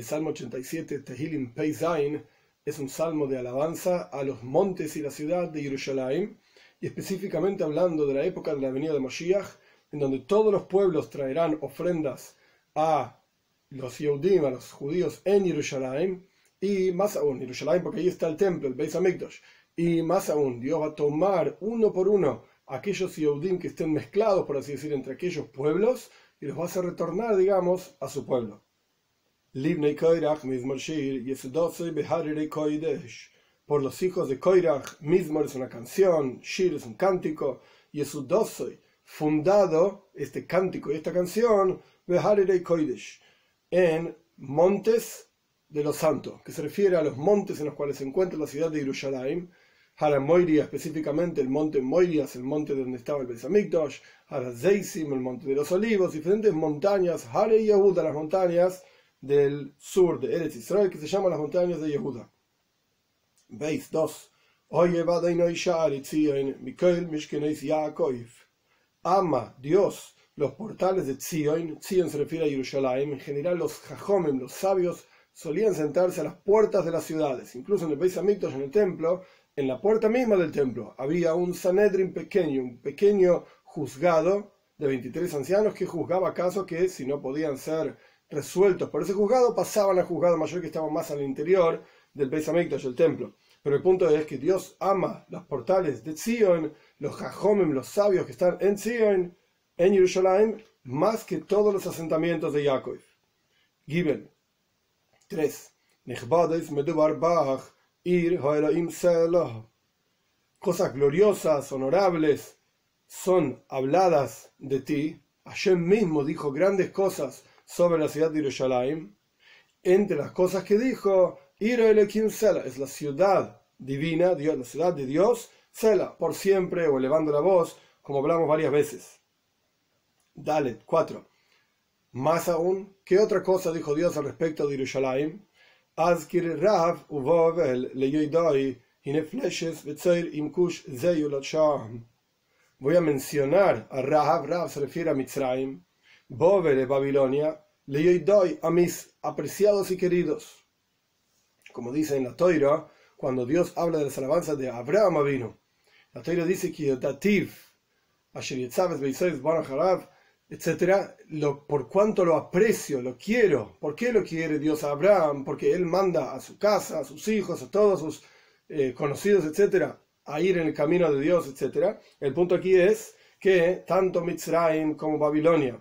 El Salmo 87, Tehilim Peizain, es un salmo de alabanza a los montes y la ciudad de Jerusalén, y específicamente hablando de la época de la venida de Moshiach, en donde todos los pueblos traerán ofrendas a los Yehudim, a los judíos en Jerusalén, y más aún, Jerusalén, porque ahí está el templo, el Beis Hamikdash, y más aún, Dios va a tomar uno por uno aquellos Yehudim que estén mezclados, por así decir, entre aquellos pueblos, y los va a hacer retornar, digamos, a su pueblo. Por los hijos de Koirach, Mizmor es una canción, Shir es un cántico, Yesudosoy, fundado este cántico y esta canción, en montes de los santos, que se refiere a los montes en los cuales se encuentra la ciudad de Jerusalén, Moiria específicamente el monte Moirias, el monte donde estaba el Besamikdosh, Zeisim, el monte de los olivos, diferentes montañas, Hare Yehuda, las montañas del sur de Eretz Israel, que se llaman las montañas de Yehuda. Veis 2. Ama Dios los portales de Zion, Zion se refiere a Jerusalén, en general los Jajomem, los sabios, solían sentarse a las puertas de las ciudades, incluso en el Beis Hamikdash, en el templo, en la puerta misma del templo, había un Sanedrin pequeño, un pequeño juzgado de 23 ancianos que juzgaba casos que, si no podían ser resueltos por ese juzgado, pasaban al juzgado mayor que estaba más al interior del Beis Hamikdash, el templo. Pero el punto es que Dios ama los portales de Zion, los Jajomem, los sabios que están en Zion, en Jerusalén, más que todos los asentamientos de Jacob. Gibel 3. Cosas gloriosas, honorables, son habladas de ti. Hashem mismo dijo grandes cosas sobre la ciudad de Jerusalén. Entre las cosas que dijo, es la ciudad divina, Dios, la ciudad de Dios, Sela, por siempre, o elevando la voz, como hablamos varias veces. Dale, 4. Más aún, ¿qué otra cosa dijo Dios al respecto de Jerusalén? Rav Voy a mencionar a Rav, Rav se refiere a Mitzrayim, Bover de Babilonia, doy a mis apreciados y queridos. Como dice en la Toira, cuando Dios habla de las alabanzas de Abraham vino, la Toira dice que Dativ, etcétera, lo, por cuánto lo aprecio, lo quiero. ¿Por qué lo quiere Dios a Abraham? Porque él manda a su casa, a sus hijos, a todos sus eh, conocidos, etcétera, a ir en el camino de Dios, etcétera. El punto aquí es que tanto Mitzrayim como Babilonia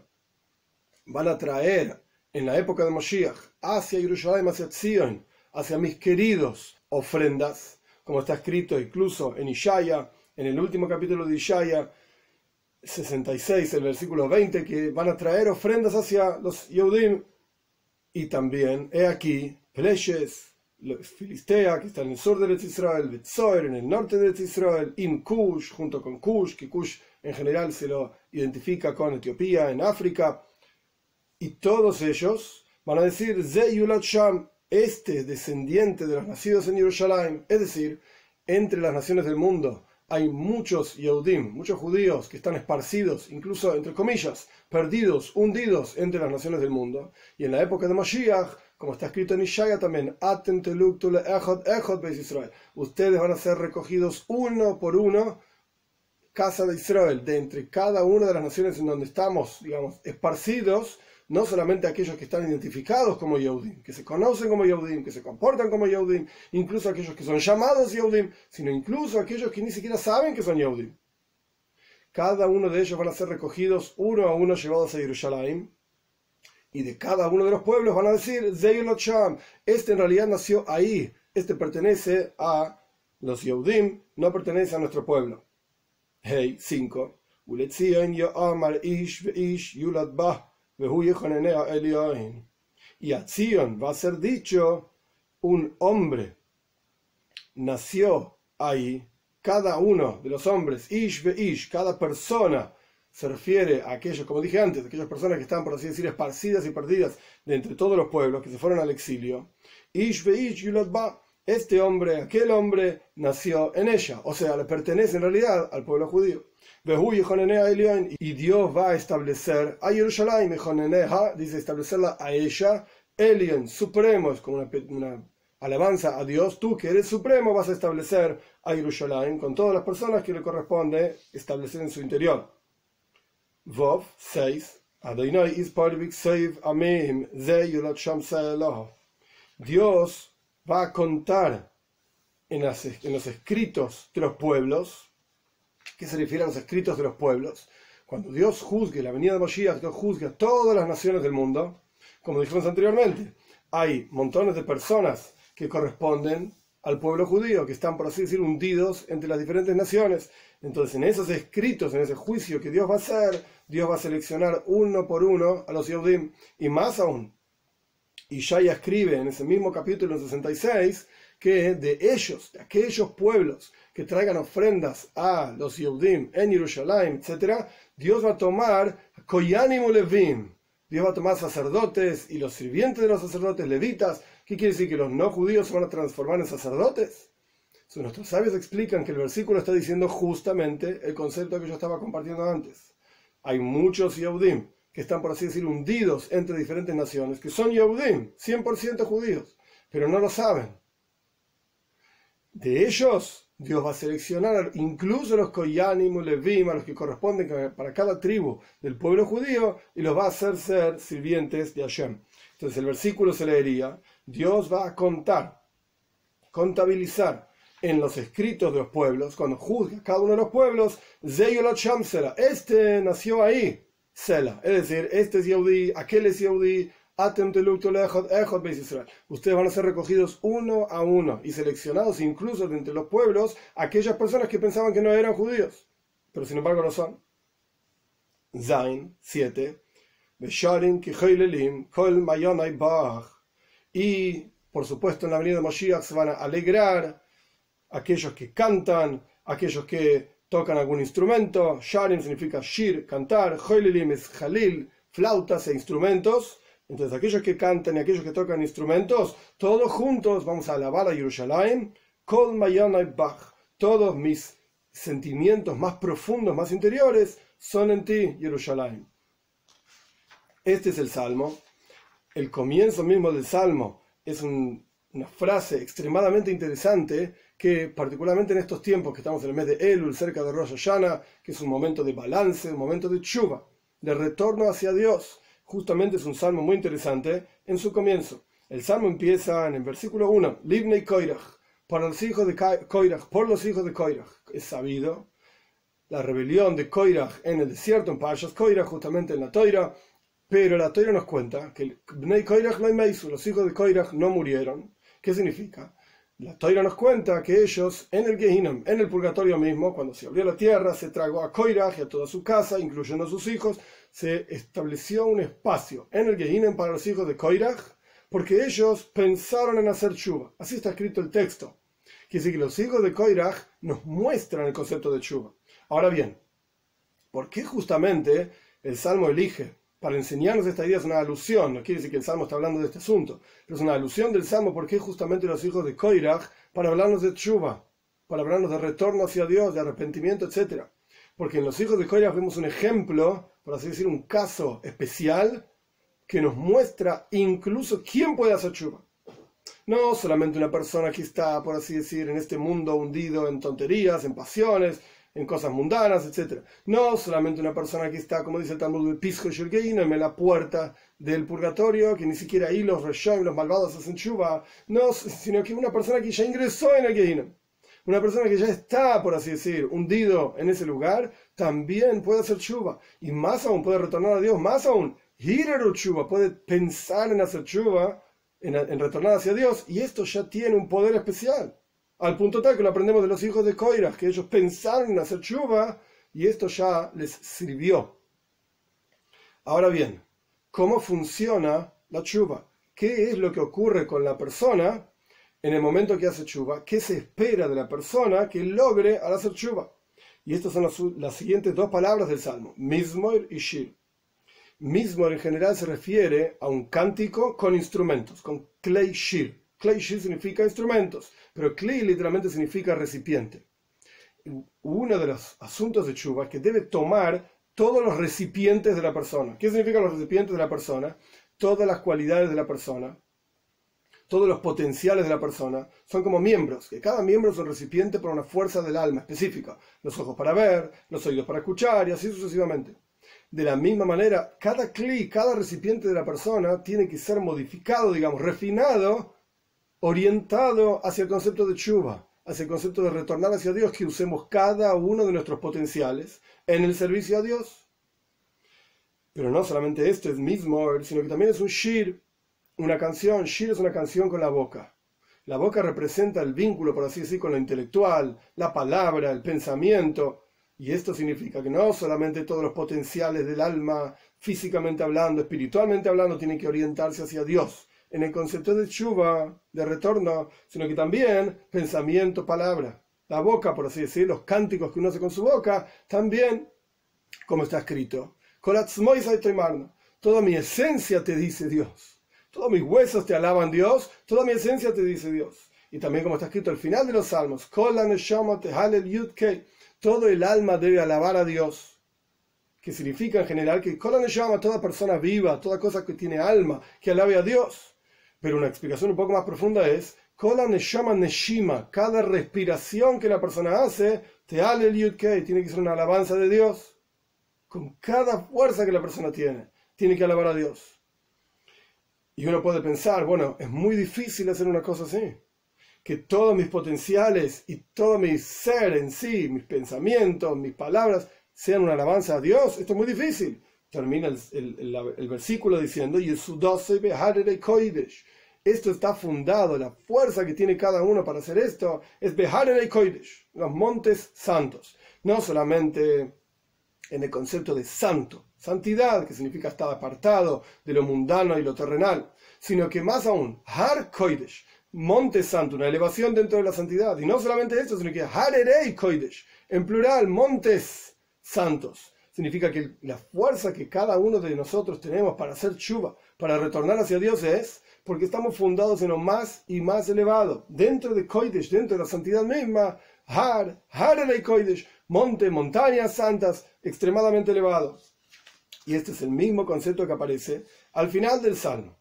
van a traer en la época de Moshiach hacia Jerusalén, hacia Zion, hacia mis queridos ofrendas, como está escrito incluso en Ishaya, en el último capítulo de Ishaya, 66, el versículo 20, que van a traer ofrendas hacia los Yehudim. Y también, he aquí, Pleshes, Filistea, que está en el sur de Israel, Betzoer, en el norte de Israel, In Kush, junto con Kush, que Kush en general se lo identifica con Etiopía, en África. Y todos ellos van a decir, Zeyulat Sham, este descendiente de los nacidos en Jerusalén, es decir, entre las naciones del mundo hay muchos Yehudim, muchos judíos que están esparcidos, incluso entre comillas, perdidos, hundidos entre las naciones del mundo. Y en la época de Mashiach, como está escrito en Ishaya también, ustedes van a ser recogidos uno por uno, casa de Israel, de entre cada una de las naciones en donde estamos, digamos, esparcidos, no solamente aquellos que están identificados como Yehudim, que se conocen como Yehudim, que se comportan como Yehudim, incluso aquellos que son llamados Yehudim, sino incluso aquellos que ni siquiera saben que son Yehudim. Cada uno de ellos van a ser recogidos uno a uno llevados a Jerusalén, y de cada uno de los pueblos van a decir, este en realidad nació ahí, este pertenece a los Yehudim, no pertenece a nuestro pueblo. Hey, 5. Y a Zion va a ser dicho, un hombre nació ahí, cada uno de los hombres, Ish ve Ish, cada persona se refiere a aquellos, como dije antes, aquellas personas que están, por así decir, esparcidas y perdidas de entre todos los pueblos que se fueron al exilio. Ish ve Ish este hombre, aquel hombre, nació en ella, o sea, le pertenece en realidad al pueblo judío. Y Dios va a establecer a Jerusalén, dice establecerla a ella Elion, supremo, es como una, una, alabanza a Dios, tú que eres supremo vas a establecer a Jerusalén con todas las personas que le corresponde establecer en su interior. Vov 6. Dios va a contar en, los escritos de los pueblos, ¿qué se refiere a los escritos de los pueblos? Cuando Dios juzgue la venida de Moshiach, Dios juzgue a todas las naciones del mundo, como dijimos anteriormente, hay montones de personas que corresponden al pueblo judío, que están, por así decir, hundidos entre las diferentes naciones. Entonces, en esos escritos, en ese juicio que Dios va a hacer, Dios va a seleccionar uno por uno a los Yehudim, y más aún. Y ya escribe en ese mismo capítulo 66 que de ellos, de aquellos pueblos que traigan ofrendas a los Yehudim en Jerusalén, etc., Dios va a tomar Koyanim Levim, Dios va a tomar sacerdotes y los sirvientes de los sacerdotes levitas. ¿Qué quiere decir? ¿Que los no judíos se van a transformar en sacerdotes? nuestros sabios explican que el versículo está diciendo justamente el concepto que yo estaba compartiendo antes. Hay muchos Yehudim que están, por así decir, hundidos entre diferentes naciones, que son Yehudim, 100% judíos, pero no lo saben. De ellos, Dios va a seleccionar incluso los Koyanim, Levim, a los que corresponden para cada tribu del pueblo judío, y los va a hacer ser sirvientes de Hashem. Entonces el versículo se leería, Dios va a contar, contabilizar en los escritos de los pueblos, cuando juzga cada uno de los pueblos, este nació ahí, Sela, es decir, este es Yehudi, aquel es Yehudi, Ustedes van a ser recogidos uno a uno y seleccionados incluso de entre los pueblos aquellas personas que pensaban que no eran judíos, pero sin embargo no son. Zain 7. Y por supuesto en la avenida de Moshiach se van a alegrar aquellos que cantan, aquellos que tocan algún instrumento. Sharim significa shir, cantar. Hoylelim es jalil, flautas e instrumentos. Entonces, aquellos que cantan y aquellos que tocan instrumentos, todos juntos vamos a alabar a Jerusalén. Kol Bach. Todos mis sentimientos más profundos, más interiores, son en ti, Jerusalén. Este es el salmo. El comienzo mismo del salmo es una frase extremadamente interesante que, particularmente en estos tiempos que estamos en el mes de Elul, cerca de Rosh Hashanah, que es un momento de balance, un momento de chuva, de retorno hacia Dios justamente es un salmo muy interesante en su comienzo. El salmo empieza en el versículo 1, Libnei Koirach, para los hijos de Koirach, por los hijos de Koirach. Es sabido la rebelión de Koirach en el desierto, en Parshas Koirach, justamente en la Toira, pero la Toira nos cuenta que Bnei Koirach los hijos de Koirach no murieron. ¿Qué significa? La Toira nos cuenta que ellos en el Gehinnom, en el purgatorio mismo, cuando se abrió la tierra, se tragó a Koirach y a toda su casa, incluyendo a sus hijos, se estableció un espacio en el Gehinnom para los hijos de Koirach, porque ellos pensaron en hacer chuva. Así está escrito el texto. Quiere que los hijos de Koirach nos muestran el concepto de chuva. Ahora bien, ¿por qué justamente el Salmo elige para enseñarnos esta idea es una alusión, no quiere decir que el Salmo está hablando de este asunto, pero es una alusión del Salmo porque justamente los hijos de Koirach para hablarnos de Tshuva, para hablarnos de retorno hacia Dios, de arrepentimiento, etc. Porque en los hijos de Koirach vemos un ejemplo, por así decir, un caso especial que nos muestra incluso quién puede hacer Tshuva. No solamente una persona que está, por así decir, en este mundo hundido en tonterías, en pasiones, en cosas mundanas, etc. No solamente una persona que está, como dice el Talmud, en la puerta del purgatorio, que ni siquiera ahí los reshoim, los malvados hacen chuva, no, sino que una persona que ya ingresó en el Gehinnom, una persona que ya está, por así decir, hundido en ese lugar, también puede hacer chuva, y más aún puede retornar a Dios, más aún, hireru chuva, puede pensar en hacer chuva, en, en retornar hacia Dios, y esto ya tiene un poder especial. Al punto tal que lo aprendemos de los hijos de Coiras, que ellos pensaron en hacer chuva y esto ya les sirvió. Ahora bien, ¿cómo funciona la chuva? ¿Qué es lo que ocurre con la persona en el momento que hace chuva? ¿Qué se espera de la persona que logre al hacer chuva? Y estas son las, siguientes dos palabras del Salmo, Mismoir y Shir. Mismoir en general se refiere a un cántico con instrumentos, con klei shir. Klei significa instrumentos. Pero Kli literalmente significa recipiente. Uno de los asuntos de Chuba es que debe tomar todos los recipientes de la persona. ¿Qué significan los recipientes de la persona? todas las cualidades de la persona, todos los potenciales de la persona, son como miembros, que cada miembro es un recipiente por una fuerza del alma específica, los ojos para ver, los oídos para escuchar y así sucesivamente. De la misma manera, cada clic, cada recipiente de la persona tiene que ser modificado, digamos, refinado, orientado hacia el concepto de chuva, hacia el concepto de retornar hacia Dios, que usemos cada uno de nuestros potenciales en el servicio a Dios. Pero no solamente esto es mismo, sino que también es un shir, una canción. Shir es una canción con la boca. La boca representa el vínculo, por así decir, con lo intelectual, la palabra, el pensamiento. Y esto significa que no solamente todos los potenciales del alma, físicamente hablando, espiritualmente hablando, tienen que orientarse hacia Dios, en el concepto de chuva, de retorno, sino que también pensamiento, palabra. La boca, por así decir, los cánticos que uno hace con su boca, también, como está escrito, toda mi esencia te dice Dios. Todos mis huesos te alaban Dios, toda mi esencia te dice Dios. Y también como está escrito al final de los salmos, todo el alma debe alabar a Dios. Que significa en general que toda persona viva, toda cosa que tiene alma, que alabe a Dios. Pero una explicación un poco más profunda es, Neshima, cada respiración que la persona hace, te ale tiene que ser una alabanza de Dios. Con cada fuerza que la persona tiene, tiene que alabar a Dios. Y uno puede pensar, bueno, es muy difícil hacer una cosa así. Que todos mis potenciales y todo mi ser en sí, mis pensamientos, mis palabras, sean una alabanza a Dios. Esto es muy difícil. Termina el, versículo diciendo, esto está fundado, la fuerza que tiene cada uno para hacer esto es Beharere Koidesh, los montes santos. No solamente en el concepto de santo, santidad, que significa estar apartado de lo mundano y lo terrenal, sino que más aún, Har Koidesh, monte santo, una elevación dentro de la santidad. Y no solamente esto, sino que Harerei Koidesh, en plural, montes santos. Significa que la fuerza que cada uno de nosotros tenemos para hacer chuva, para retornar hacia Dios es porque estamos fundados en lo más y más elevado. Dentro de Koidesh, dentro de la santidad misma, Har, Harerei Koidesh, monte, montañas santas, extremadamente elevados. Y este es el mismo concepto que aparece al final del Salmo.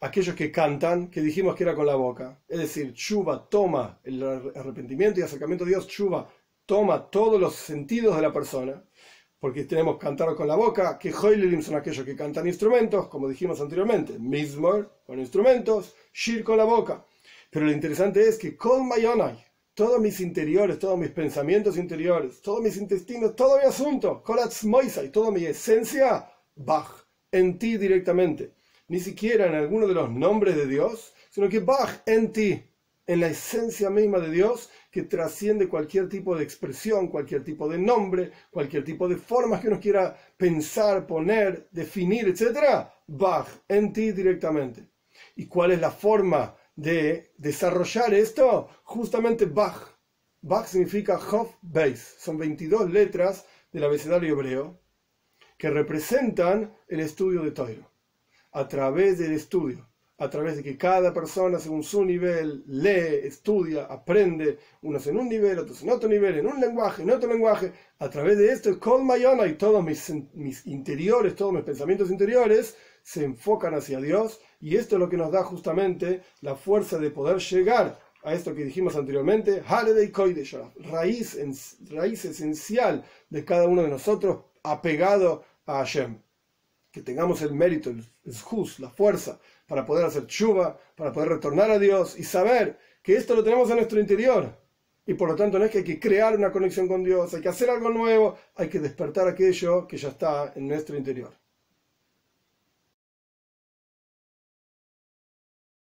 Aquellos que cantan, que dijimos que era con la boca. Es decir, Chuba toma el arrepentimiento y acercamiento a Dios, Chuba toma todos los sentidos de la persona, porque tenemos cantar con la boca, que Hoilerim son aquellos que cantan instrumentos, como dijimos anteriormente, Mizmor con instrumentos, Shir con la boca. Pero lo interesante es que Kol Mayonai, todos mis interiores, todos mis pensamientos interiores, todos mis intestinos, todo mi asunto, y toda mi esencia, Bach, en ti directamente. Ni siquiera en alguno de los nombres de Dios, sino que Bach en ti, en la esencia misma de Dios, que trasciende cualquier tipo de expresión, cualquier tipo de nombre, cualquier tipo de formas que uno quiera pensar, poner, definir, etc. Bach en ti directamente. ¿Y cuál es la forma de desarrollar esto, justamente Bach. Bach significa Hof. Son 22 letras del abecedario hebreo que representan el estudio de Toiro. A través del estudio, a través de que cada persona, según su nivel, lee, estudia, aprende, unos en un nivel, otros en otro nivel, en un lenguaje, en otro lenguaje, a través de esto, Kol Mayona y todos mis, mis interiores, todos mis pensamientos interiores, se enfocan hacia Dios y esto es lo que nos da justamente la fuerza de poder llegar a esto que dijimos anteriormente, raíz, raíz esencial de cada uno de nosotros apegado a Hashem. Que tengamos el mérito, el jus, la fuerza para poder hacer chuva, para poder retornar a Dios y saber que esto lo tenemos en nuestro interior. Y por lo tanto no es que hay que crear una conexión con Dios, hay que hacer algo nuevo, hay que despertar aquello que ya está en nuestro interior.